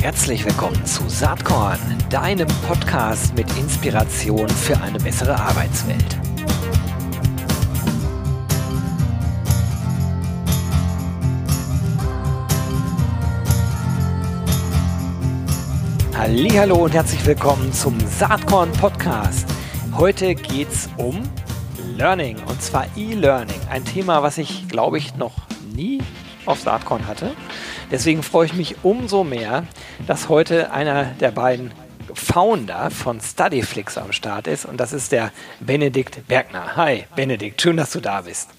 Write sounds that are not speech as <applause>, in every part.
Herzlich willkommen zu Saatkorn, deinem Podcast mit Inspiration für eine bessere Arbeitswelt. Hallo und herzlich willkommen zum Saatkorn Podcast. Heute geht es um Learning und zwar E-Learning, ein Thema, was ich glaube ich noch nie auf Saatkorn hatte. Deswegen freue ich mich umso mehr, dass heute einer der beiden Founder von Studyflix am Start ist und das ist der Benedikt Bergner. Hi Benedikt, schön, dass du da bist.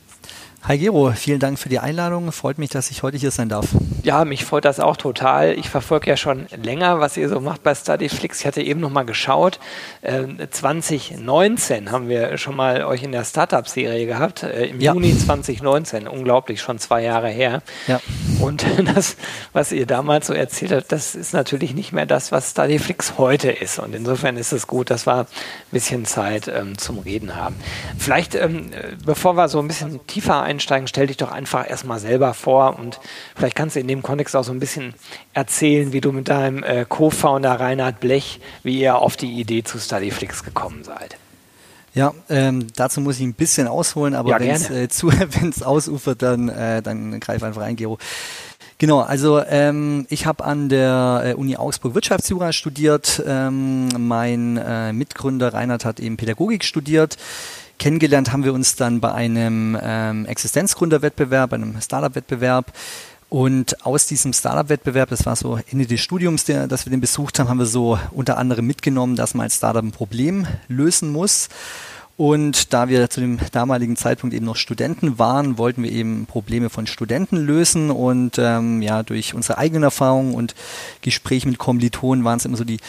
Hi Gero, vielen Dank für die Einladung. Freut mich, dass ich heute hier sein darf. Ja, mich freut das auch total. Ich verfolge ja schon länger, was ihr so macht bei Studyflix. Ich hatte eben noch mal geschaut. Äh, 2019 haben wir schon mal euch in der Startup-Serie gehabt. Äh, Im ja. Juni 2019. Unglaublich, schon zwei Jahre her. Ja. Und <laughs> das, was ihr damals so erzählt habt, das ist natürlich nicht mehr das, was Studyflix heute ist. Und insofern ist es gut, dass wir ein bisschen Zeit ähm, zum Reden haben. Vielleicht, ähm, bevor wir so ein bisschen tiefer einsteigen, stell dich doch einfach erstmal selber vor und vielleicht kannst du in dem Kontext auch so ein bisschen erzählen, wie du mit deinem äh, Co-Founder Reinhard Blech, wie ihr auf die Idee zu Studyflix gekommen seid. Ja, ähm, dazu muss ich ein bisschen ausholen, aber ja, wenn es äh, <laughs> ausufert, dann, äh, dann greif einfach ein, Gero. Genau, also ähm, ich habe an der äh, Uni Augsburg Wirtschaftsjura studiert. Ähm, mein äh, Mitgründer Reinhard hat eben Pädagogik studiert. Kennengelernt haben wir uns dann bei einem ähm, Existenzgründerwettbewerb, einem Startup-Wettbewerb. Und aus diesem Startup-Wettbewerb, das war so Ende des Studiums, der, dass wir den besucht haben, haben wir so unter anderem mitgenommen, dass man als Startup ein Problem lösen muss. Und da wir zu dem damaligen Zeitpunkt eben noch Studenten waren, wollten wir eben Probleme von Studenten lösen. Und ähm, ja, durch unsere eigenen Erfahrungen und Gespräche mit Kommilitonen waren es immer so die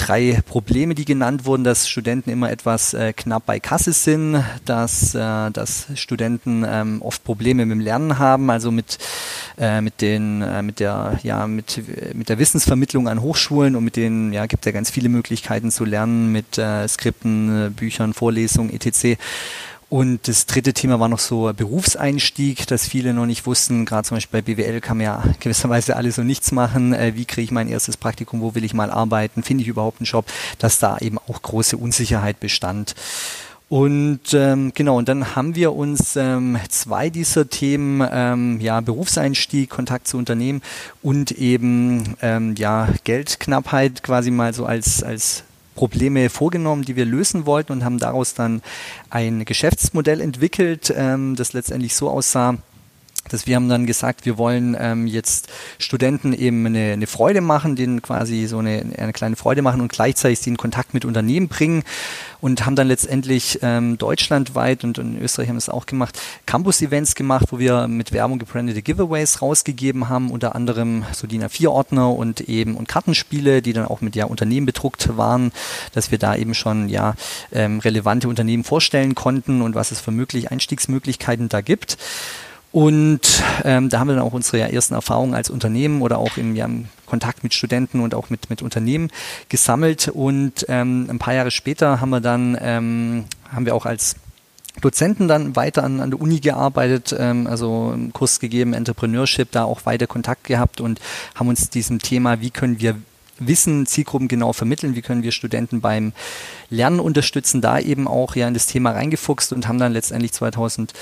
drei Probleme, die genannt wurden, dass Studenten immer etwas äh, knapp bei Kasse sind, dass, äh, dass Studenten ähm, oft Probleme mit dem Lernen haben, also mit, äh, mit, den, äh, mit, der, ja, mit, mit der Wissensvermittlung an Hochschulen und mit denen ja, gibt ja ganz viele Möglichkeiten zu lernen mit äh, Skripten, äh, Büchern, Vorlesungen, etc. Und das dritte Thema war noch so Berufseinstieg, dass viele noch nicht wussten, gerade zum Beispiel bei BWL kann man ja gewisserweise alle so nichts machen. Äh, wie kriege ich mein erstes Praktikum, wo will ich mal arbeiten, finde ich überhaupt einen Job, dass da eben auch große Unsicherheit bestand. Und ähm, genau, und dann haben wir uns ähm, zwei dieser Themen, ähm, ja, Berufseinstieg, Kontakt zu Unternehmen und eben ähm, ja, Geldknappheit quasi mal so als, als Probleme vorgenommen, die wir lösen wollten und haben daraus dann ein Geschäftsmodell entwickelt, ähm, das letztendlich so aussah, dass wir haben dann gesagt, wir wollen ähm, jetzt Studenten eben eine, eine Freude machen, denen quasi so eine, eine kleine Freude machen und gleichzeitig sie in Kontakt mit Unternehmen bringen und haben dann letztendlich ähm, deutschlandweit und, in Österreich haben das auch gemacht, Campus-Events gemacht, wo wir mit Werbung gebrandete Giveaways rausgegeben haben, unter anderem so DIN A4-Ordner und eben und Kartenspiele, die dann auch mit ja Unternehmen bedruckt waren, dass wir da eben schon ja ähm, relevante Unternehmen vorstellen konnten und was es für mögliche Einstiegsmöglichkeiten da gibt. Und ähm, da haben wir dann auch unsere ersten Erfahrungen als Unternehmen oder auch im, ja, im Kontakt mit Studenten und auch mit, mit Unternehmen gesammelt. Und ähm, ein paar Jahre später haben wir dann, ähm, haben wir auch als Dozenten dann weiter an, an der Uni gearbeitet, ähm, also einen Kurs gegeben, Entrepreneurship, da auch weiter Kontakt gehabt und haben uns diesem Thema, wie können wir Wissen Zielgruppen genau vermitteln, wie können wir Studenten beim Lernen unterstützen, da eben auch ja in das Thema reingefuchst und haben dann letztendlich 2000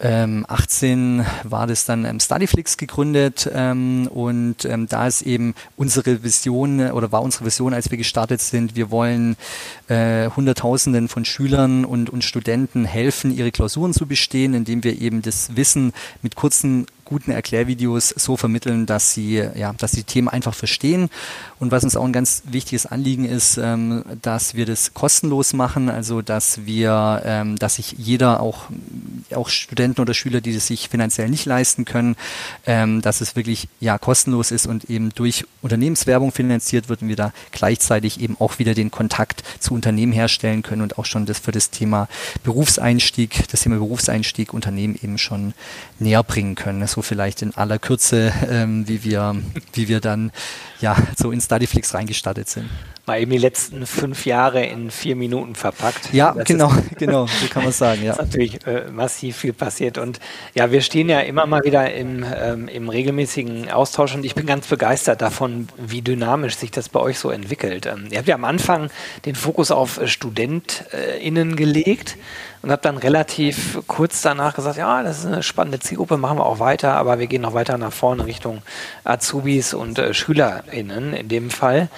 ähm, 18 war das dann ähm, Studyflix gegründet ähm, und ähm, da ist eben unsere Vision oder war unsere Vision, als wir gestartet sind, wir wollen äh, Hunderttausenden von Schülern und, und Studenten helfen, ihre Klausuren zu bestehen, indem wir eben das Wissen mit kurzen guten Erklärvideos so vermitteln, dass sie, ja, dass die Themen einfach verstehen. Und was uns auch ein ganz wichtiges Anliegen ist, ähm, dass wir das kostenlos machen, also dass wir, ähm, dass sich jeder, auch, auch Studenten oder Schüler, die das sich finanziell nicht leisten können, ähm, dass es wirklich ja kostenlos ist und eben durch Unternehmenswerbung finanziert wird und wir da gleichzeitig eben auch wieder den Kontakt zu Unternehmen herstellen können und auch schon das für das Thema Berufseinstieg, das Thema Berufseinstieg Unternehmen eben schon näher bringen können. Das so vielleicht in aller Kürze, <laughs> ähm, wie wir, wie wir dann ja so in Studyflix reingestartet sind. Mal eben die letzten fünf Jahre in vier Minuten verpackt. Ja, das genau, <laughs> genau, so kann man sagen. Ja. <laughs> ist natürlich äh, massiv viel passiert. Und ja, wir stehen ja immer mal wieder im, ähm, im regelmäßigen Austausch und ich bin ganz begeistert davon, wie dynamisch sich das bei euch so entwickelt. Ähm, ihr habt ja am Anfang den Fokus auf StudentInnen gelegt und habe dann relativ kurz danach gesagt, ja, das ist eine spannende Zielgruppe, machen wir auch weiter, aber wir gehen noch weiter nach vorne Richtung Azubis und äh, SchülerInnen in dem Fall.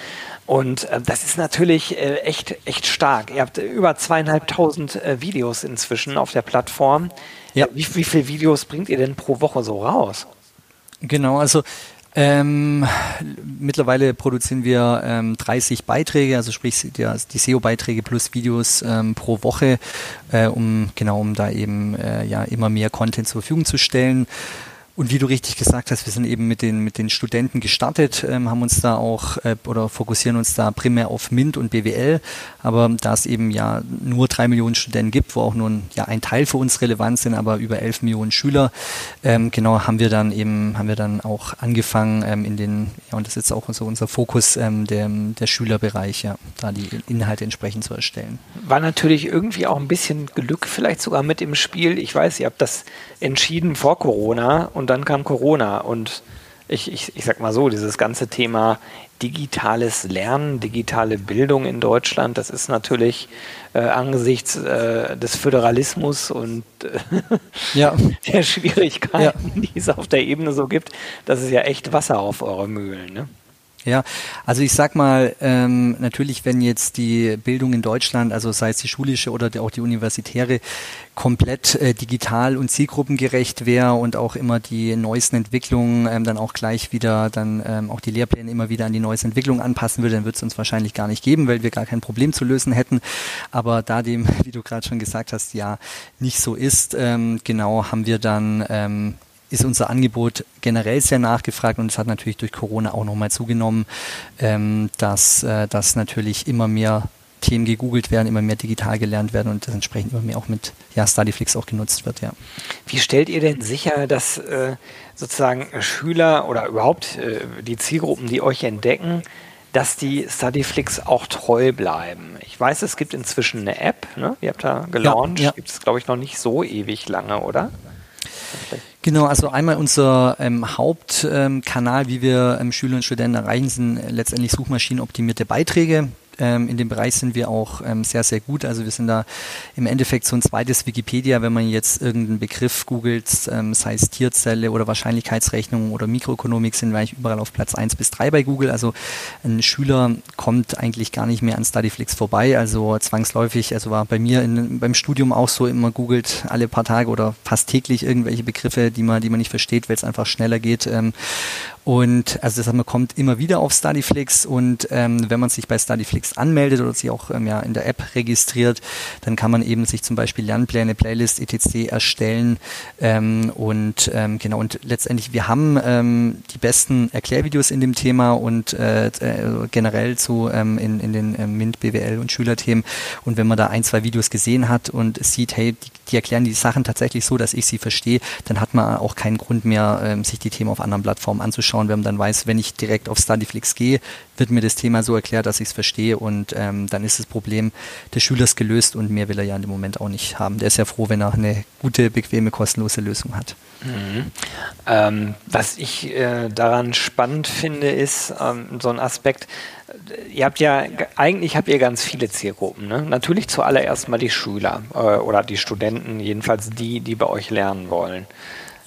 Und äh, das ist natürlich äh, echt, echt stark. Ihr habt über zweieinhalbtausend äh, Videos inzwischen auf der Plattform. Ja. Wie, wie viele Videos bringt ihr denn pro Woche so raus? Genau, also ähm, mittlerweile produzieren wir ähm, 30 Beiträge, also sprich die, die SEO-Beiträge plus Videos ähm, pro Woche, äh, um genau um da eben äh, ja immer mehr Content zur Verfügung zu stellen. Und wie du richtig gesagt hast, wir sind eben mit den, mit den Studenten gestartet, ähm, haben uns da auch äh, oder fokussieren uns da primär auf MINT und BWL. Aber da es eben ja nur drei Millionen Studenten gibt, wo auch nur ein, ja, ein Teil für uns relevant sind, aber über elf Millionen Schüler, ähm, genau haben wir dann eben, haben wir dann auch angefangen ähm, in den, ja, und das ist jetzt auch so unser Fokus, ähm, der, der Schülerbereich, ja, da die Inhalte entsprechend zu erstellen. War natürlich irgendwie auch ein bisschen Glück vielleicht sogar mit im Spiel. Ich weiß, ihr habt das entschieden vor Corona und dann kam Corona und ich, ich, ich sag mal so, dieses ganze Thema digitales Lernen, digitale Bildung in Deutschland, das ist natürlich äh, angesichts äh, des Föderalismus und äh, ja. <laughs> der Schwierigkeiten, ja. die es auf der Ebene so gibt, das ist ja echt Wasser auf eure Mühlen. Ne? Ja, also ich sag mal, ähm, natürlich, wenn jetzt die Bildung in Deutschland, also sei es die schulische oder die, auch die universitäre, komplett äh, digital und zielgruppengerecht wäre und auch immer die neuesten Entwicklungen ähm, dann auch gleich wieder, dann ähm, auch die Lehrpläne immer wieder an die neuesten Entwicklungen anpassen würde, dann würde es uns wahrscheinlich gar nicht geben, weil wir gar kein Problem zu lösen hätten. Aber da dem, <laughs> wie du gerade schon gesagt hast, ja nicht so ist, ähm, genau haben wir dann ähm, ist unser Angebot generell sehr nachgefragt und es hat natürlich durch Corona auch nochmal zugenommen, ähm, dass, äh, dass natürlich immer mehr Themen gegoogelt werden, immer mehr digital gelernt werden und das entsprechend immer mehr auch mit ja, Studyflix auch genutzt wird, ja. Wie stellt ihr denn sicher, dass äh, sozusagen Schüler oder überhaupt äh, die Zielgruppen, die euch entdecken, dass die Studyflix auch treu bleiben? Ich weiß, es gibt inzwischen eine App, ne? ihr habt da gelauncht, ja, ja. gibt es glaube ich noch nicht so ewig lange, oder? Genau, also einmal unser ähm, Hauptkanal, ähm, wie wir ähm, Schüler und Studenten erreichen, sind letztendlich suchmaschinenoptimierte Beiträge. Ähm, in dem Bereich sind wir auch ähm, sehr, sehr gut. Also wir sind da im Endeffekt so ein zweites Wikipedia, wenn man jetzt irgendeinen Begriff googelt, ähm, sei es Tierzelle oder Wahrscheinlichkeitsrechnung oder Mikroökonomik, sind wir eigentlich überall auf Platz 1 bis 3 bei Google. Also ein Schüler kommt eigentlich gar nicht mehr an Studyflix vorbei. Also zwangsläufig, also war bei mir in, beim Studium auch so, immer googelt alle paar Tage oder fast täglich irgendwelche Begriffe, die man, die man nicht versteht, weil es einfach schneller geht. Und also das heißt, man kommt immer wieder auf Studyflix und wenn man sich bei Studyflix anmeldet oder sich auch ähm, ja, in der App registriert, dann kann man eben sich zum Beispiel Lernpläne, Playlist, etc. erstellen ähm, und ähm, genau und letztendlich wir haben ähm, die besten Erklärvideos in dem Thema und äh, äh, generell zu ähm, in, in den ähm, MINT, BWL und Schülerthemen und wenn man da ein, zwei Videos gesehen hat und sieht, hey, die, die erklären die Sachen tatsächlich so, dass ich sie verstehe, dann hat man auch keinen Grund mehr, ähm, sich die Themen auf anderen Plattformen anzuschauen wenn man dann weiß, wenn ich direkt auf Studyflix gehe, wird mir das Thema so erklärt, dass ich es verstehe und ähm, dann ist das Problem des Schülers gelöst und mehr will er ja in dem Moment auch nicht haben. Der ist ja froh, wenn er eine gute, bequeme, kostenlose Lösung hat. Mhm. Ähm, was ich äh, daran spannend finde, ist ähm, so ein Aspekt, ihr habt ja, eigentlich habt ihr ganz viele Zielgruppen. Ne? Natürlich zuallererst mal die Schüler äh, oder die Studenten, jedenfalls die, die bei euch lernen wollen.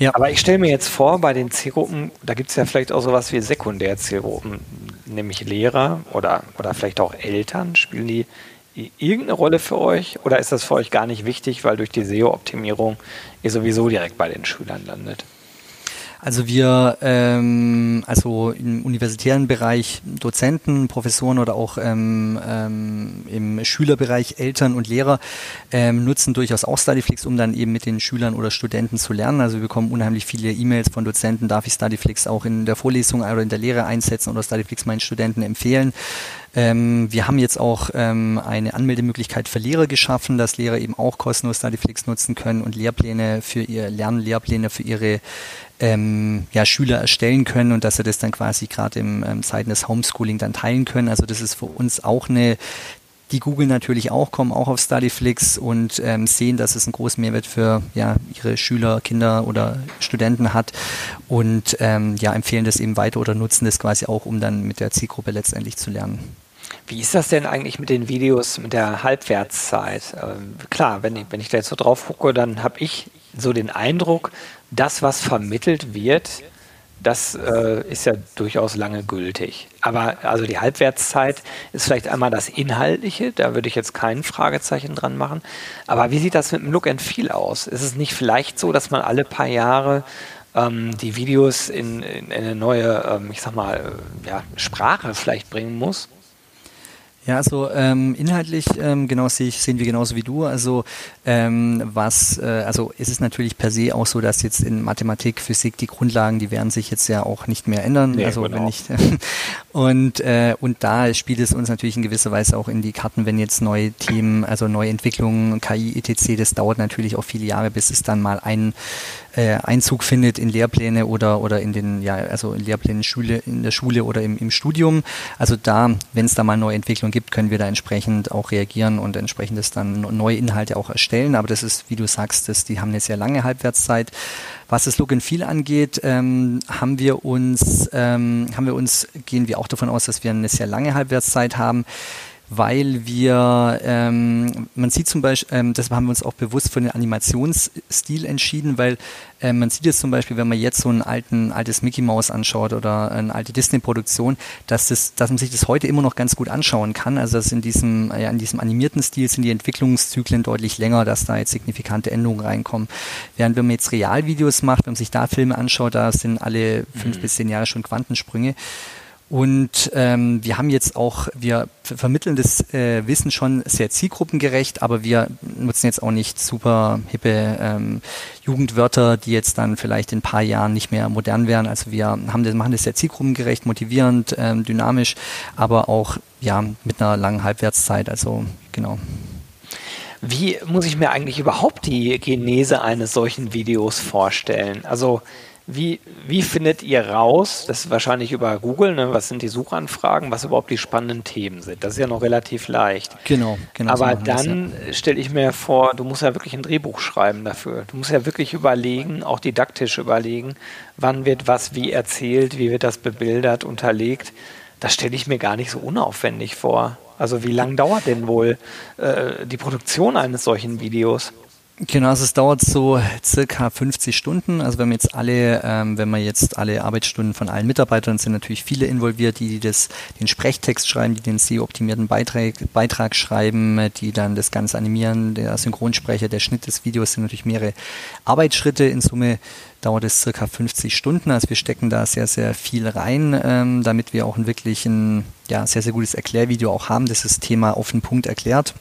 Ja. Aber ich stelle mir jetzt vor, bei den Zielgruppen, da gibt es ja vielleicht auch sowas wie Sekundärzielgruppen, nämlich Lehrer oder, oder vielleicht auch Eltern. Spielen die irgendeine Rolle für euch oder ist das für euch gar nicht wichtig, weil durch die SEO-Optimierung ihr sowieso direkt bei den Schülern landet? Also wir, ähm, also im universitären Bereich Dozenten, Professoren oder auch ähm, ähm, im Schülerbereich Eltern und Lehrer ähm, nutzen durchaus auch Studyflix, um dann eben mit den Schülern oder Studenten zu lernen. Also wir bekommen unheimlich viele E-Mails von Dozenten, darf ich Studyflix auch in der Vorlesung oder in der Lehre einsetzen oder Studyflix meinen Studenten empfehlen. Ähm, wir haben jetzt auch ähm, eine Anmeldemöglichkeit für Lehrer geschaffen, dass Lehrer eben auch kostenlos Studyflix nutzen können und Lehrpläne für ihr Lernlehrpläne für ihre ähm, ja, Schüler erstellen können und dass sie das dann quasi gerade im ähm, Zeiten des Homeschooling dann teilen können. Also das ist für uns auch eine die Google natürlich auch, kommen auch auf Studyflix und ähm, sehen, dass es einen großen Mehrwert für ja, ihre Schüler, Kinder oder Studenten hat und ähm, ja, empfehlen das eben weiter oder nutzen das quasi auch, um dann mit der Zielgruppe letztendlich zu lernen. Wie ist das denn eigentlich mit den Videos, mit der Halbwertszeit? Ähm, klar, wenn ich, wenn ich da jetzt so drauf gucke, dann habe ich so den Eindruck, das, was vermittelt wird, das äh, ist ja durchaus lange gültig. Aber also die Halbwertszeit ist vielleicht einmal das Inhaltliche, da würde ich jetzt kein Fragezeichen dran machen. Aber wie sieht das mit dem Look and Feel aus? Ist es nicht vielleicht so, dass man alle paar Jahre ähm, die Videos in, in, eine neue, ähm, ich sag mal, äh, ja, Sprache vielleicht bringen muss? Ja, also ähm, inhaltlich ähm, genau sehe ich, sehen wir genauso wie du. Also ähm, was, äh, also es ist natürlich per se auch so, dass jetzt in Mathematik, Physik die Grundlagen, die werden sich jetzt ja auch nicht mehr ändern. Nee, also genau. wenn nicht <laughs> und äh, und da spielt es uns natürlich in gewisser Weise auch in die Karten, wenn jetzt neue Themen, also neue Entwicklungen, KI, etc. Das dauert natürlich auch viele Jahre, bis es dann mal ein äh, Einzug findet in Lehrpläne oder oder in den ja also in Lehrplänen Schule in der Schule oder im, im Studium. Also da, wenn es da mal neue Entwicklungen gibt, können wir da entsprechend auch reagieren und entsprechend das dann neue Inhalte auch erstellen. Aber das ist, wie du sagst, das, die haben eine sehr lange Halbwertszeit. Was das Look and Feel angeht, ähm, haben wir uns ähm, haben wir uns gehen wir auch davon aus, dass wir eine sehr lange Halbwertszeit haben weil wir, ähm, man sieht zum Beispiel, ähm, deshalb haben wir uns auch bewusst für den Animationsstil entschieden, weil äh, man sieht jetzt zum Beispiel, wenn man jetzt so ein alten, altes Mickey Mouse anschaut oder eine alte Disney-Produktion, dass, das, dass man sich das heute immer noch ganz gut anschauen kann. Also dass in diesem, ja, in diesem animierten Stil sind die Entwicklungszyklen deutlich länger, dass da jetzt signifikante Änderungen reinkommen. Während wenn man jetzt Realvideos macht, wenn man sich da Filme anschaut, da sind alle fünf mhm. bis zehn Jahre schon Quantensprünge. Und ähm, wir haben jetzt auch, wir vermitteln das äh, Wissen schon sehr zielgruppengerecht, aber wir nutzen jetzt auch nicht super hippe ähm, Jugendwörter, die jetzt dann vielleicht in ein paar Jahren nicht mehr modern wären. Also wir haben das, machen das sehr zielgruppengerecht, motivierend, ähm, dynamisch, aber auch ja mit einer langen Halbwertszeit. Also genau. Wie muss ich mir eigentlich überhaupt die Genese eines solchen Videos vorstellen? Also wie, wie findet ihr raus, das ist wahrscheinlich über Google, ne, was sind die Suchanfragen, was überhaupt die spannenden Themen sind? Das ist ja noch relativ leicht. Genau, genau. Aber so dann ja. stelle ich mir vor, du musst ja wirklich ein Drehbuch schreiben dafür. Du musst ja wirklich überlegen, auch didaktisch überlegen, wann wird was wie erzählt, wie wird das bebildert, unterlegt. Das stelle ich mir gar nicht so unaufwendig vor. Also wie lange dauert denn wohl äh, die Produktion eines solchen Videos? Genau, also es dauert so circa 50 Stunden. Also wenn wir jetzt alle, ähm, wenn wir jetzt alle Arbeitsstunden von allen Mitarbeitern sind natürlich viele involviert, die, die das, den Sprechtext schreiben, die den SEO-optimierten Beitrag, Beitrag schreiben, die dann das Ganze animieren, der Synchronsprecher, der Schnitt des Videos sind natürlich mehrere Arbeitsschritte. In Summe dauert es circa 50 Stunden. Also wir stecken da sehr, sehr viel rein, ähm, damit wir auch wirklich ein ja, sehr, sehr gutes Erklärvideo auch haben, das das Thema auf den Punkt erklärt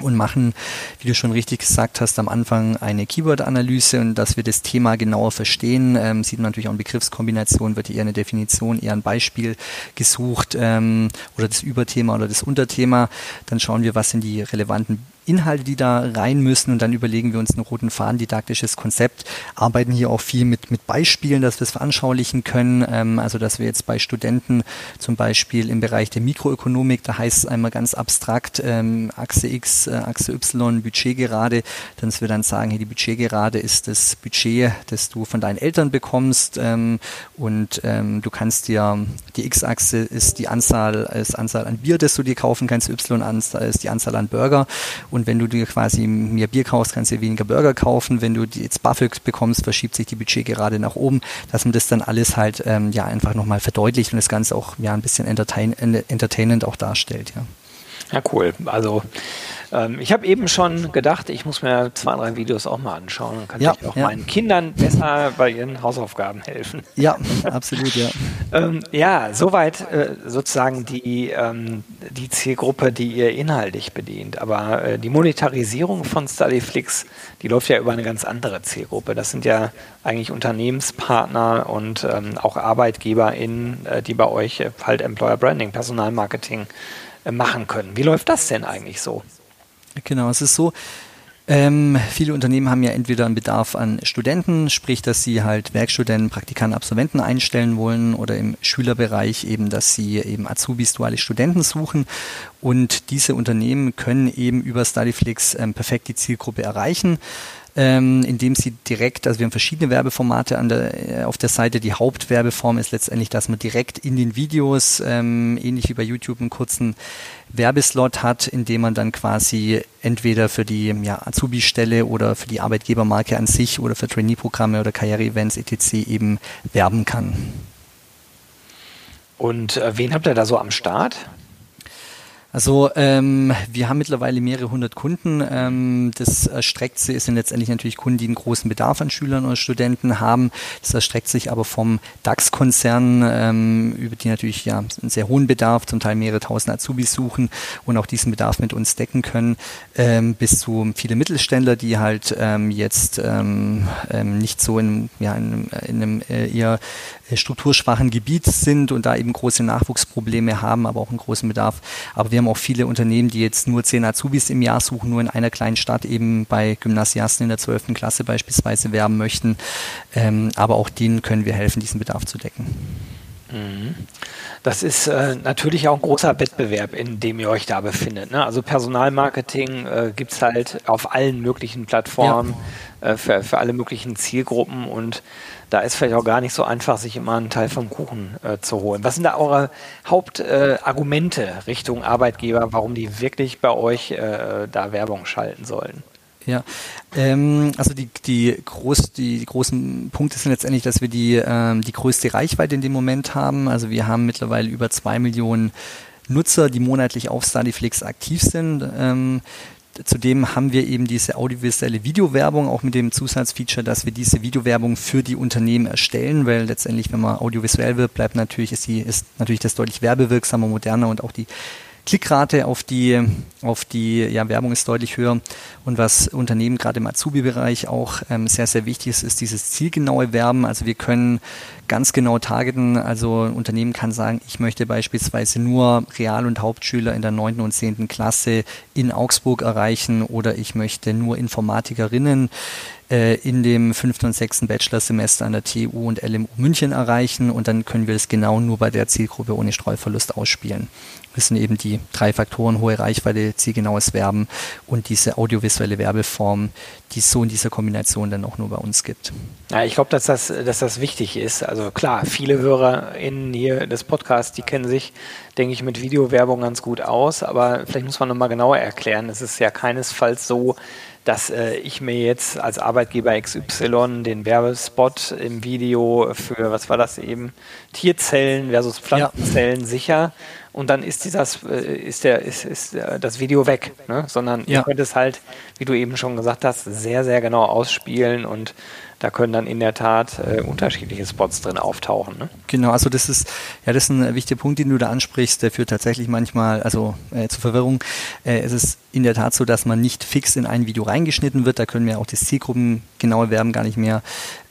und machen, wie du schon richtig gesagt hast, am Anfang eine Keyword-Analyse und dass wir das Thema genauer verstehen, ähm, sieht man natürlich auch in Begriffskombination, wird eher eine Definition, eher ein Beispiel gesucht ähm, oder das Überthema oder das Unterthema. Dann schauen wir, was sind die relevanten Inhalte, die da rein müssen. Und dann überlegen wir uns einen roten Faden, didaktisches Konzept, arbeiten hier auch viel mit, mit Beispielen, dass wir es veranschaulichen können, ähm, also dass wir jetzt bei Studenten zum Beispiel im Bereich der Mikroökonomik, da heißt es einmal ganz abstrakt, ähm, Achse X, äh, Achse Y, Budgetgerade, dass wir dann sagen, hier die Budgetgerade ist das Budget, das du von deinen Eltern bekommst. Ähm, und ähm, du kannst dir, die X-Achse ist die Anzahl, ist Anzahl an Bier, das du dir kaufen kannst, Y ist die Anzahl an Burger und wenn du dir quasi mehr Bier kaufst, kannst du weniger Burger kaufen. Wenn du jetzt Buffet bekommst, verschiebt sich die Budget gerade nach oben, dass man das dann alles halt ähm, ja einfach nochmal verdeutlicht und das Ganze auch ja ein bisschen entertain, entertainend auch darstellt, ja. Ja, cool. Also ähm, ich habe eben schon gedacht, ich muss mir zwei, drei Videos auch mal anschauen. Dann kann ja, ich auch ja. meinen Kindern besser bei ihren Hausaufgaben helfen. Ja, absolut, ja. <laughs> ähm, ja, soweit äh, sozusagen die, ähm, die Zielgruppe, die ihr inhaltlich bedient. Aber äh, die Monetarisierung von Studyflix, die läuft ja über eine ganz andere Zielgruppe. Das sind ja eigentlich Unternehmenspartner und ähm, auch ArbeitgeberInnen, äh, die bei euch äh, halt Employer Branding, Personalmarketing machen können. Wie läuft das denn eigentlich so? Genau, es ist so, ähm, viele Unternehmen haben ja entweder einen Bedarf an Studenten, sprich, dass sie halt Werkstudenten, Praktikanten, Absolventen einstellen wollen oder im Schülerbereich eben, dass sie eben Azubis, duale Studenten suchen. Und diese Unternehmen können eben über Studyflix ähm, perfekt die Zielgruppe erreichen ähm, indem sie direkt, also wir haben verschiedene Werbeformate an der, äh, auf der Seite. Die Hauptwerbeform ist letztendlich, dass man direkt in den Videos, ähm, ähnlich wie bei YouTube, einen kurzen Werbeslot hat, in dem man dann quasi entweder für die ja, Azubi-Stelle oder für die Arbeitgebermarke an sich oder für Trainee-Programme oder Karriere-Events etc. eben werben kann. Und äh, wen habt ihr da so am Start? Also ähm, wir haben mittlerweile mehrere hundert Kunden. Ähm, das erstreckt sich, sind letztendlich natürlich Kunden, die einen großen Bedarf an Schülern oder Studenten haben. Das erstreckt sich aber vom DAX-Konzern, ähm, über die natürlich ja einen sehr hohen Bedarf, zum Teil mehrere tausend Azubis suchen und auch diesen Bedarf mit uns decken können, ähm, bis zu viele Mittelständler, die halt ähm, jetzt ähm, nicht so in, ja, in, in einem äh, eher äh, strukturschwachen Gebiet sind und da eben große Nachwuchsprobleme haben, aber auch einen großen Bedarf. Aber wir haben auch viele Unternehmen, die jetzt nur zehn Azubis im Jahr suchen, nur in einer kleinen Stadt eben bei Gymnasiasten in der 12. Klasse beispielsweise werben möchten. Ähm, aber auch denen können wir helfen, diesen Bedarf zu decken. Das ist äh, natürlich auch ein großer Wettbewerb, in dem ihr euch da befindet. Ne? Also Personalmarketing äh, gibt es halt auf allen möglichen Plattformen ja. äh, für, für alle möglichen Zielgruppen und da ist vielleicht auch gar nicht so einfach, sich immer einen Teil vom Kuchen äh, zu holen. Was sind da eure Hauptargumente äh, Richtung Arbeitgeber, warum die wirklich bei euch äh, da Werbung schalten sollen? Ja, ähm, also die, die, groß, die, die, großen Punkte sind letztendlich, dass wir die, ähm, die größte Reichweite in dem Moment haben. Also wir haben mittlerweile über zwei Millionen Nutzer, die monatlich auf Studyflix aktiv sind. Ähm, Zudem haben wir eben diese audiovisuelle Videowerbung, auch mit dem Zusatzfeature, dass wir diese Videowerbung für die Unternehmen erstellen, weil letztendlich, wenn man audiovisuell wird, bleibt natürlich, ist, die, ist natürlich das deutlich werbewirksamer, moderner und auch die Klickrate auf die, auf die ja, Werbung ist deutlich höher. Und was Unternehmen gerade im Azubi-Bereich auch ähm, sehr, sehr wichtig ist, ist dieses zielgenaue Werben. Also wir können ganz genau targeten. Also ein Unternehmen kann sagen, ich möchte beispielsweise nur Real- und Hauptschüler in der 9. und 10. Klasse in Augsburg erreichen oder ich möchte nur Informatikerinnen äh, in dem fünften und sechsten Bachelorsemester an der TU und LMU München erreichen und dann können wir es genau nur bei der Zielgruppe ohne Streuverlust ausspielen. Das sind eben die drei Faktoren, hohe Reichweite, zielgenaues Werben und diese audiovisuelle Werbeform, die es so in dieser Kombination dann auch nur bei uns gibt. Ja, ich glaube, dass das, dass das wichtig ist. Also klar, viele HörerInnen hier des Podcasts, die kennen sich, denke ich, mit Videowerbung ganz gut aus, aber vielleicht muss man nochmal genauer erklären. Es ist ja keinesfalls so, dass äh, ich mir jetzt als Arbeitgeber XY den Werbespot im Video für, was war das eben, Tierzellen versus Pflanzenzellen ja. sicher und dann ist dieses, äh, ist der, ist, ist das Video weg, ne? sondern ja. ihr könnt es halt, wie du eben schon gesagt hast, sehr, sehr genau ausspielen und da können dann in der Tat äh, unterschiedliche Spots drin auftauchen. Ne? Genau, also das ist ja das ist ein wichtiger Punkt, den du da ansprichst, der führt tatsächlich manchmal also äh, zu Verwirrung. Äh, es ist in der Tat so, dass man nicht fix in ein Video reingeschnitten wird. Da können wir auch das Zielgruppengenaue Werben gar nicht mehr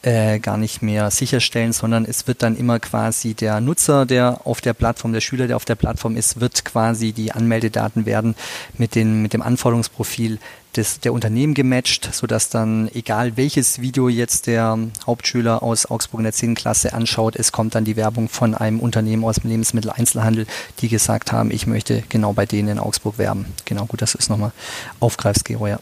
äh, gar nicht mehr sicherstellen, sondern es wird dann immer quasi der Nutzer, der auf der Plattform, der Schüler, der auf der Plattform ist, wird quasi die Anmeldedaten werden mit, den, mit dem Anforderungsprofil des, der Unternehmen gematcht, sodass dann, egal welches Video jetzt der Hauptschüler aus Augsburg in der 10. Klasse anschaut, es kommt dann die Werbung von einem Unternehmen aus dem Lebensmitteleinzelhandel, die gesagt haben, ich möchte genau bei denen in Augsburg werben. Genau, gut, das ist nochmal aufgreifst, Gero, ja.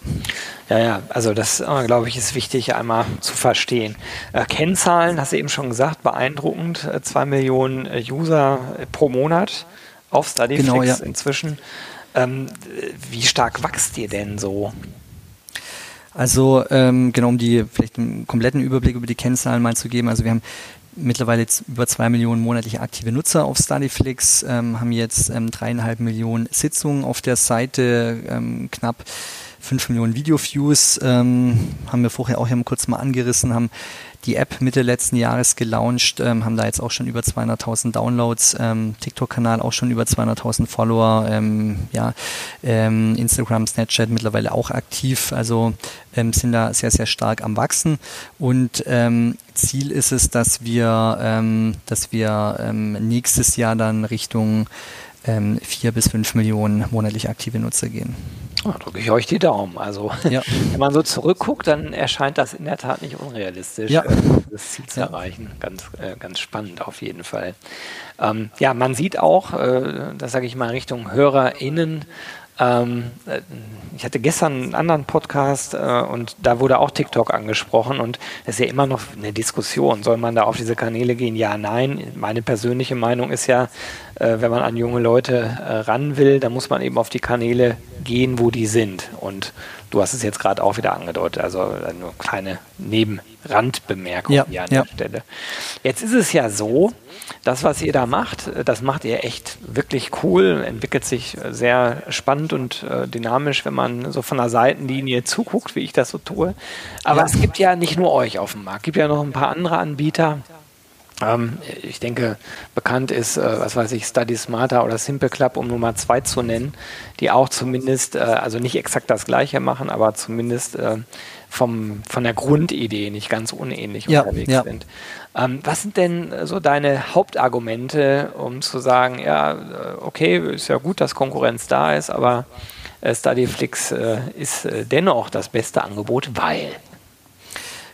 Ja, ja, also das, äh, glaube ich, ist wichtig einmal zu verstehen. Äh, Kennzahlen, hast du eben schon gesagt, beeindruckend. Äh, zwei Millionen äh, User pro Monat auf Studyflix genau, ja. inzwischen. Ähm, wie stark wächst ihr denn so? Also ähm, genau, um die vielleicht einen kompletten Überblick über die Kennzahlen mal zu geben. Also wir haben mittlerweile jetzt über zwei Millionen monatliche aktive Nutzer auf Studyflix, ähm, haben jetzt ähm, dreieinhalb Millionen Sitzungen auf der Seite, ähm, knapp fünf Millionen Video-Views, ähm, haben wir vorher auch hier kurz mal angerissen, haben die App Mitte letzten Jahres gelauncht, ähm, haben da jetzt auch schon über 200.000 Downloads, ähm, TikTok-Kanal auch schon über 200.000 Follower, ähm, ja, ähm, Instagram, Snapchat mittlerweile auch aktiv, also ähm, sind da sehr, sehr stark am Wachsen und ähm, Ziel ist es, dass wir, dass wir nächstes Jahr dann Richtung ähm, vier bis fünf Millionen monatlich aktive Nutzer gehen. Oh, drücke ich euch die Daumen. Also, <laughs> ja. wenn man so zurückguckt, dann erscheint das in der Tat nicht unrealistisch, ja. Äh, das Ziel zu ja. erreichen. Ganz, äh, ganz spannend auf jeden Fall. Ähm, ja, man sieht auch, äh, das sage ich mal Richtung HörerInnen, ähm, äh, ich hatte gestern einen anderen Podcast äh, und da wurde auch TikTok angesprochen und es ist ja immer noch eine Diskussion. Soll man da auf diese Kanäle gehen? Ja, nein. Meine persönliche Meinung ist ja, äh, wenn man an junge Leute äh, ran will, dann muss man eben auf die Kanäle gehen, wo die sind. Und du hast es jetzt gerade auch wieder angedeutet, also äh, nur kleine Nebenrandbemerkung ja, hier an ja. der Stelle. Jetzt ist es ja so, das, was ihr da macht, das macht ihr echt wirklich cool, entwickelt sich sehr spannend und äh, dynamisch, wenn man so von der Seitenlinie zuguckt, wie ich das so tue. Aber ja. es gibt ja nicht nur euch auf dem Markt, es gibt ja noch ein paar andere Anbieter. Ähm, ich denke, bekannt ist, äh, was weiß ich, Study Smarter oder Simple Club, um Nummer zwei zu nennen, die auch zumindest, äh, also nicht exakt das Gleiche machen, aber zumindest äh, vom, von der Grundidee nicht ganz unähnlich ja, unterwegs ja. sind. Ähm, was sind denn so deine Hauptargumente, um zu sagen, ja, äh, okay, ist ja gut, dass Konkurrenz da ist, aber äh, Studyflix äh, ist dennoch das beste Angebot, weil?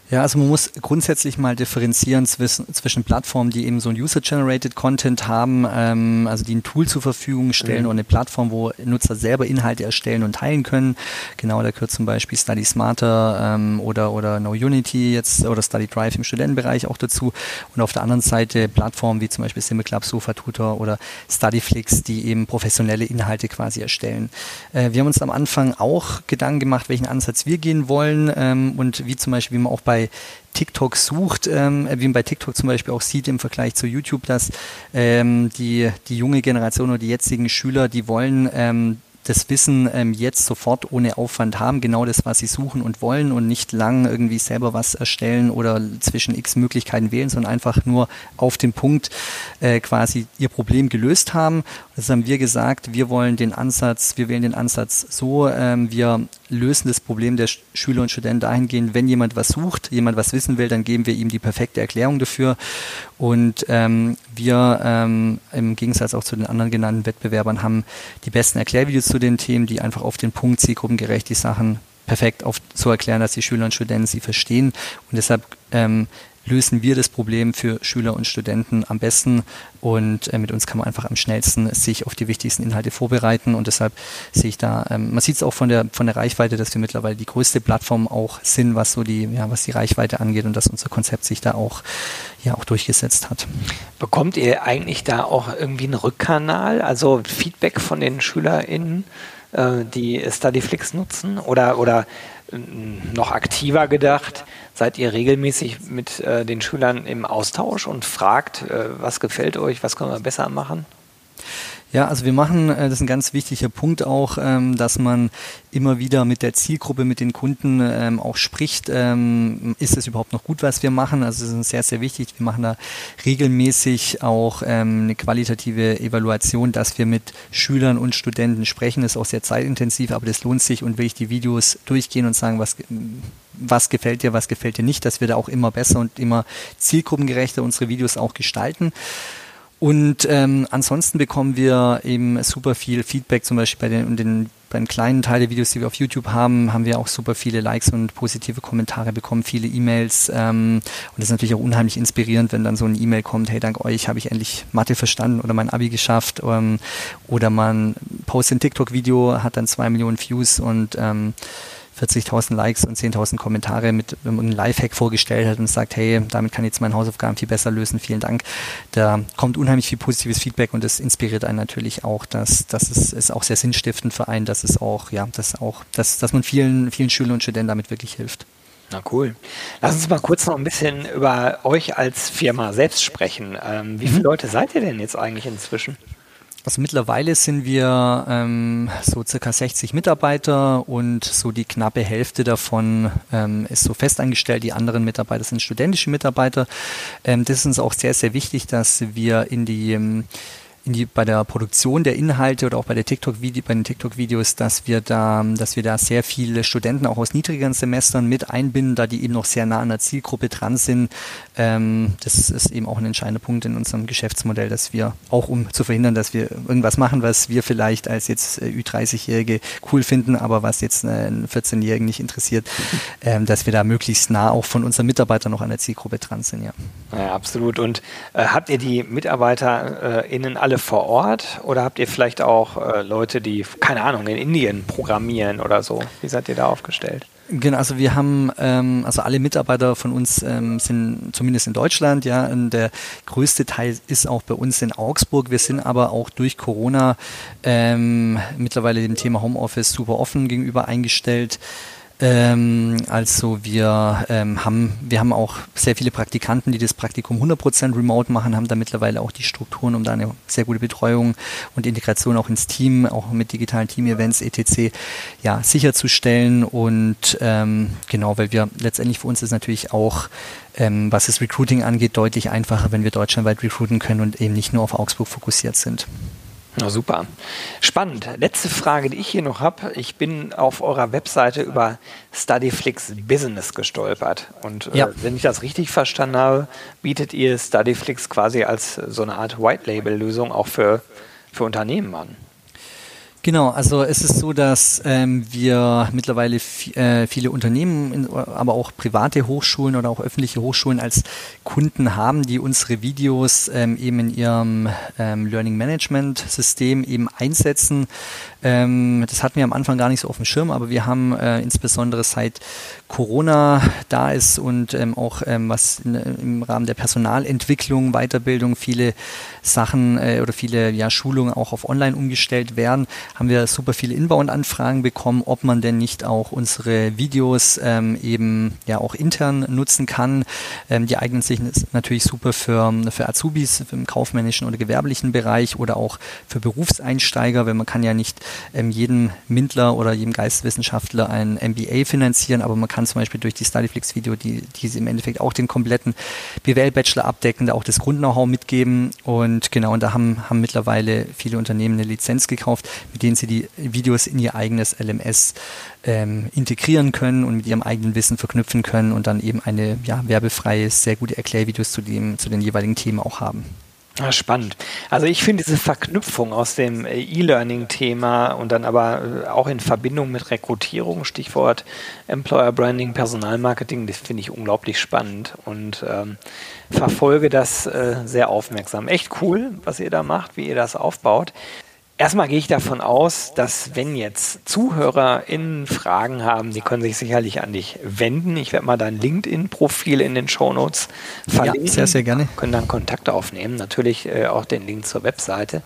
Ja, also man muss grundsätzlich mal differenzieren zwischen, zwischen Plattformen, die eben so ein User-Generated Content haben, ähm, also die ein Tool zur Verfügung stellen mhm. und eine Plattform, wo Nutzer selber Inhalte erstellen und teilen können. Genau, da gehört zum Beispiel Study Smarter ähm, oder, oder No Unity jetzt oder Study Drive im Studentenbereich auch dazu. Und auf der anderen Seite Plattformen wie zum Beispiel SimulClub, Sofa Tutor oder Studyflix, die eben professionelle Inhalte quasi erstellen. Äh, wir haben uns am Anfang auch Gedanken gemacht, welchen Ansatz wir gehen wollen ähm, und wie zum Beispiel, wie man auch bei bei TikTok sucht, ähm, wie man bei TikTok zum Beispiel auch sieht im Vergleich zu YouTube, dass ähm, die, die junge Generation oder die jetzigen Schüler, die wollen ähm, das Wissen ähm, jetzt sofort ohne Aufwand haben, genau das, was sie suchen und wollen und nicht lang irgendwie selber was erstellen oder zwischen x Möglichkeiten wählen, sondern einfach nur auf den Punkt äh, quasi ihr Problem gelöst haben. Das haben wir gesagt, wir wollen den Ansatz, wir wählen den Ansatz so, ähm, wir lösen das Problem der Schüler und Studenten dahingehend, wenn jemand was sucht, jemand was wissen will, dann geben wir ihm die perfekte Erklärung dafür. Und ähm, wir ähm, im Gegensatz auch zu den anderen genannten Wettbewerbern haben die besten Erklärvideos zu den Themen, die einfach auf den Punkt zielgruppengerecht die Sachen perfekt auf, so erklären, dass die Schüler und Studenten sie verstehen. Und deshalb ähm, lösen wir das Problem für Schüler und Studenten am besten. Und äh, mit uns kann man einfach am schnellsten sich auf die wichtigsten Inhalte vorbereiten. Und deshalb sehe ich da, ähm, man sieht es auch von der von der Reichweite, dass wir mittlerweile die größte Plattform auch sind, was so die, ja, was die Reichweite angeht und dass unser Konzept sich da auch ja auch durchgesetzt hat. Bekommt ihr eigentlich da auch irgendwie einen Rückkanal, also Feedback von den SchülerInnen, äh, die StudyFlix nutzen? Oder oder noch aktiver gedacht, Seid ihr regelmäßig mit äh, den Schülern im Austausch und fragt, äh, was gefällt euch, was können wir besser machen? Ja, also wir machen, äh, das ist ein ganz wichtiger Punkt auch, ähm, dass man immer wieder mit der Zielgruppe, mit den Kunden ähm, auch spricht. Ähm, ist es überhaupt noch gut, was wir machen? Also es ist sehr, sehr wichtig. Wir machen da regelmäßig auch eine qualitative Evaluation, dass wir mit Schülern und Studenten sprechen. Das ist auch sehr zeitintensiv, aber das lohnt sich und will ich die Videos durchgehen und sagen, was was gefällt dir, was gefällt dir nicht, dass wir da auch immer besser und immer zielgruppengerechter unsere Videos auch gestalten. Und ähm, ansonsten bekommen wir eben super viel Feedback, zum Beispiel bei den, den, bei den kleinen Teil der Videos, die wir auf YouTube haben, haben wir auch super viele Likes und positive Kommentare bekommen, viele E-Mails. Ähm, und das ist natürlich auch unheimlich inspirierend, wenn dann so eine E-Mail kommt, hey, dank euch habe ich endlich Mathe verstanden oder mein Abi geschafft. Ähm, oder man postet ein TikTok-Video, hat dann zwei Millionen Views und ähm, 40.000 Likes und 10.000 Kommentare mit einem Lifehack vorgestellt hat und sagt, hey, damit kann ich jetzt meine Hausaufgaben viel besser lösen, vielen Dank. Da kommt unheimlich viel positives Feedback und das inspiriert einen natürlich auch, dass, dass es ist auch sehr sinnstiftend für einen, dass es auch, ja, dass auch, dass, dass man vielen, vielen Schülern und Studenten damit wirklich hilft. Na cool. Lass uns mal kurz noch ein bisschen über euch als Firma selbst sprechen. Ähm, wie viele mhm. Leute seid ihr denn jetzt eigentlich inzwischen? Also mittlerweile sind wir ähm, so circa 60 Mitarbeiter und so die knappe Hälfte davon ähm, ist so festangestellt. Die anderen Mitarbeiter sind studentische Mitarbeiter. Ähm, das ist uns auch sehr, sehr wichtig, dass wir in die ähm, die, bei der Produktion der Inhalte oder auch bei der TikTok-Video, bei den TikTok-Videos, dass wir da, dass wir da sehr viele Studenten auch aus niedrigeren Semestern mit einbinden, da die eben noch sehr nah an der Zielgruppe dran sind. Ähm, das ist eben auch ein entscheidender Punkt in unserem Geschäftsmodell, dass wir auch um zu verhindern, dass wir irgendwas machen, was wir vielleicht als jetzt äh, Ü30-Jährige cool finden, aber was jetzt einen 14-Jährigen nicht interessiert, <laughs> ähm, dass wir da möglichst nah auch von unseren Mitarbeitern noch an der Zielgruppe dran sind, ja. Ja, absolut. Und äh, habt ihr die MitarbeiterInnen äh, alle vor Ort oder habt ihr vielleicht auch äh, Leute, die, keine Ahnung, in Indien programmieren oder so? Wie seid ihr da aufgestellt? Genau, also wir haben, ähm, also alle Mitarbeiter von uns ähm, sind zumindest in Deutschland, ja, und der größte Teil ist auch bei uns in Augsburg. Wir sind aber auch durch Corona ähm, mittlerweile dem Thema Homeoffice super offen gegenüber eingestellt. Ähm, also wir ähm, haben wir haben auch sehr viele Praktikanten, die das Praktikum 100% remote machen, haben da mittlerweile auch die Strukturen, um da eine sehr gute Betreuung und Integration auch ins Team, auch mit digitalen Team-Events etc. ja sicherzustellen und ähm, genau, weil wir letztendlich für uns ist natürlich auch ähm, was das Recruiting angeht deutlich einfacher, wenn wir deutschlandweit recruiten können und eben nicht nur auf Augsburg fokussiert sind. Na super. Spannend. Letzte Frage, die ich hier noch habe. Ich bin auf eurer Webseite über Studyflix Business gestolpert. Und äh, ja. wenn ich das richtig verstanden habe, bietet ihr Studyflix quasi als so eine Art White-Label-Lösung auch für, für Unternehmen an. Genau, also es ist so, dass ähm, wir mittlerweile äh, viele Unternehmen, aber auch private Hochschulen oder auch öffentliche Hochschulen als Kunden haben, die unsere Videos ähm, eben in ihrem ähm, Learning Management System eben einsetzen. Ähm, das hatten wir am Anfang gar nicht so auf dem Schirm, aber wir haben äh, insbesondere seit Corona da ist und ähm, auch ähm, was in, im Rahmen der Personalentwicklung, Weiterbildung viele Sachen äh, oder viele ja, Schulungen auch auf Online umgestellt werden, haben wir super viele Inbound-Anfragen bekommen, ob man denn nicht auch unsere Videos ähm, eben ja auch intern nutzen kann. Ähm, die eignen sich natürlich super für, für Azubis im kaufmännischen oder gewerblichen Bereich oder auch für Berufseinsteiger, weil man kann ja nicht ähm, jedem Mindler oder jedem Geisteswissenschaftler ein MBA finanzieren, aber man kann zum Beispiel durch die Studyflix-Video, die, die im Endeffekt auch den kompletten BWL-Bachelor abdecken, da auch das Grund-Know-how mitgeben und genau, und da haben, haben mittlerweile viele Unternehmen eine Lizenz gekauft, mit denen sie die Videos in ihr eigenes LMS ähm, integrieren können und mit ihrem eigenen Wissen verknüpfen können und dann eben eine ja, werbefreie, sehr gute Erklärvideos zu, dem, zu den jeweiligen Themen auch haben. Ah, spannend. Also ich finde diese Verknüpfung aus dem äh, E-Learning-Thema und dann aber äh, auch in Verbindung mit Rekrutierung, Stichwort Employer Branding, Personalmarketing, das finde ich unglaublich spannend und ähm, verfolge das äh, sehr aufmerksam. Echt cool, was ihr da macht, wie ihr das aufbaut. Erstmal gehe ich davon aus, dass wenn jetzt ZuhörerInnen Fragen haben, die können sich sicherlich an dich wenden. Ich werde mal dein LinkedIn-Profil in den Shownotes verlinken. Ja, sehr, sehr gerne. Können dann Kontakte aufnehmen. Natürlich äh, auch den Link zur Webseite.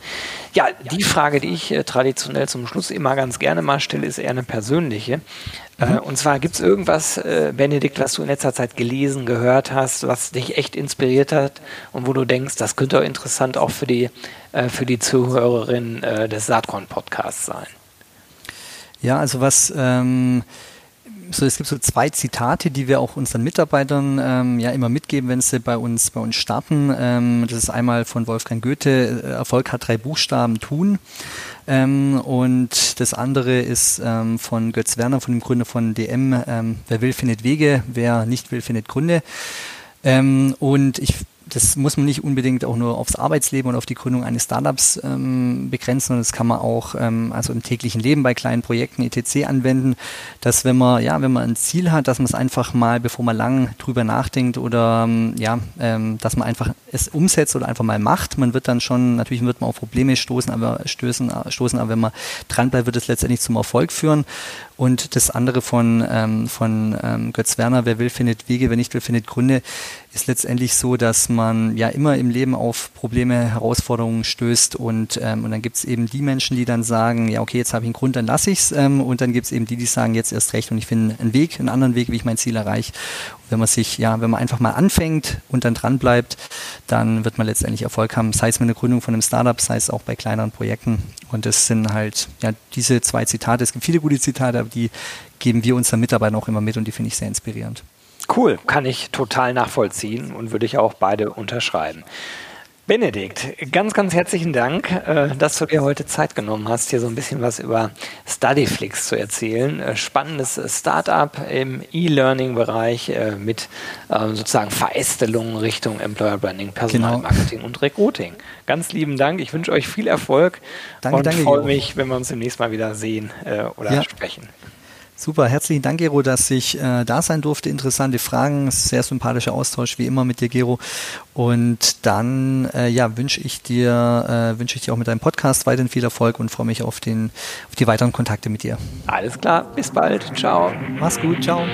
Ja, die Frage, die ich äh, traditionell zum Schluss immer ganz gerne mal stelle, ist eher eine persönliche. Äh, mhm. und zwar gibt es irgendwas, äh, Benedikt, was du in letzter Zeit gelesen, gehört hast, was dich echt inspiriert hat und wo du denkst, das könnte auch interessant auch für die, äh, für die Zuhörerin äh, des Saatkorn-Podcasts sein? Ja, also was ähm, so, es gibt so zwei Zitate, die wir auch unseren Mitarbeitern ähm, ja immer mitgeben, wenn sie bei uns bei uns starten. Ähm, das ist einmal von Wolfgang Goethe: Erfolg hat drei Buchstaben tun. Ähm, und das andere ist ähm, von Götz Werner, von dem Gründer von DM, ähm, wer will, findet Wege, wer nicht will, findet Gründe. Ähm, und ich das muss man nicht unbedingt auch nur aufs Arbeitsleben und auf die Gründung eines Startups ähm, begrenzen, sondern das kann man auch ähm, also im täglichen Leben bei kleinen Projekten etc. anwenden, dass wenn man ja, wenn man ein Ziel hat, dass man es einfach mal, bevor man lang drüber nachdenkt oder ähm, ja, ähm, dass man einfach es umsetzt oder einfach mal macht. Man wird dann schon, natürlich wird man auf Probleme stoßen, aber stößen, stoßen, aber wenn man dran bleibt, wird es letztendlich zum Erfolg führen. Und das andere von, ähm, von ähm, Götz Werner, wer will, findet Wege, wer nicht will, findet Gründe ist letztendlich so, dass man ja immer im Leben auf Probleme, Herausforderungen stößt und, ähm, und dann gibt es eben die Menschen, die dann sagen, ja okay, jetzt habe ich einen Grund, dann lasse ich es ähm, und dann gibt es eben die, die sagen, jetzt erst recht und ich finde einen Weg, einen anderen Weg, wie ich mein Ziel erreiche. Wenn man sich, ja, wenn man einfach mal anfängt und dann dran bleibt, dann wird man letztendlich Erfolg haben, sei es mit der Gründung von einem Startup, sei es auch bei kleineren Projekten und das sind halt, ja, diese zwei Zitate, es gibt viele gute Zitate, aber die geben wir unseren Mitarbeitern auch immer mit und die finde ich sehr inspirierend. Cool, kann ich total nachvollziehen und würde ich auch beide unterschreiben. Benedikt, ganz, ganz herzlichen Dank, äh, dass du dir heute Zeit genommen hast, hier so ein bisschen was über Studyflix zu erzählen. Äh, spannendes Startup im E-Learning-Bereich äh, mit ähm, sozusagen Verästelungen Richtung Employer Branding, Personalmarketing genau. und Recruiting. Ganz lieben Dank. Ich wünsche euch viel Erfolg danke, und freue mich, wenn wir uns demnächst mal wieder sehen oder ja. sprechen. Super, herzlichen Dank, Gero, dass ich äh, da sein durfte. Interessante Fragen, sehr sympathischer Austausch wie immer mit dir, Gero. Und dann äh, ja, wünsche ich dir äh, wünsche ich dir auch mit deinem Podcast weiterhin viel Erfolg und freue mich auf den auf die weiteren Kontakte mit dir. Alles klar, bis bald, ciao. Mach's gut, ciao.